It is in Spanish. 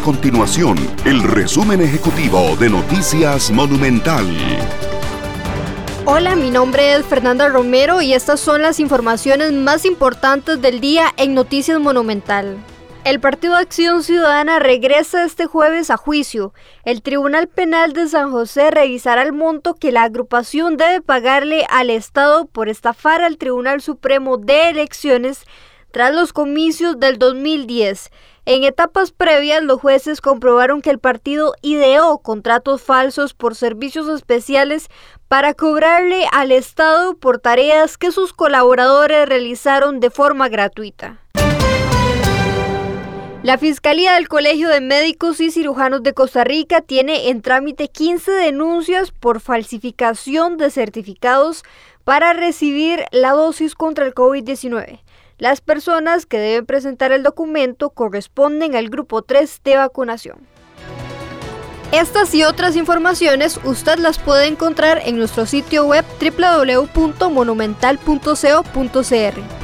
continuación el resumen ejecutivo de Noticias Monumental. Hola, mi nombre es Fernanda Romero y estas son las informaciones más importantes del día en Noticias Monumental. El Partido Acción Ciudadana regresa este jueves a juicio. El Tribunal Penal de San José revisará el monto que la agrupación debe pagarle al Estado por estafar al Tribunal Supremo de Elecciones tras los comicios del 2010. En etapas previas, los jueces comprobaron que el partido ideó contratos falsos por servicios especiales para cobrarle al Estado por tareas que sus colaboradores realizaron de forma gratuita. La Fiscalía del Colegio de Médicos y Cirujanos de Costa Rica tiene en trámite 15 denuncias por falsificación de certificados para recibir la dosis contra el COVID-19. Las personas que deben presentar el documento corresponden al grupo 3 de vacunación. Estas y otras informaciones usted las puede encontrar en nuestro sitio web www.monumental.co.cr.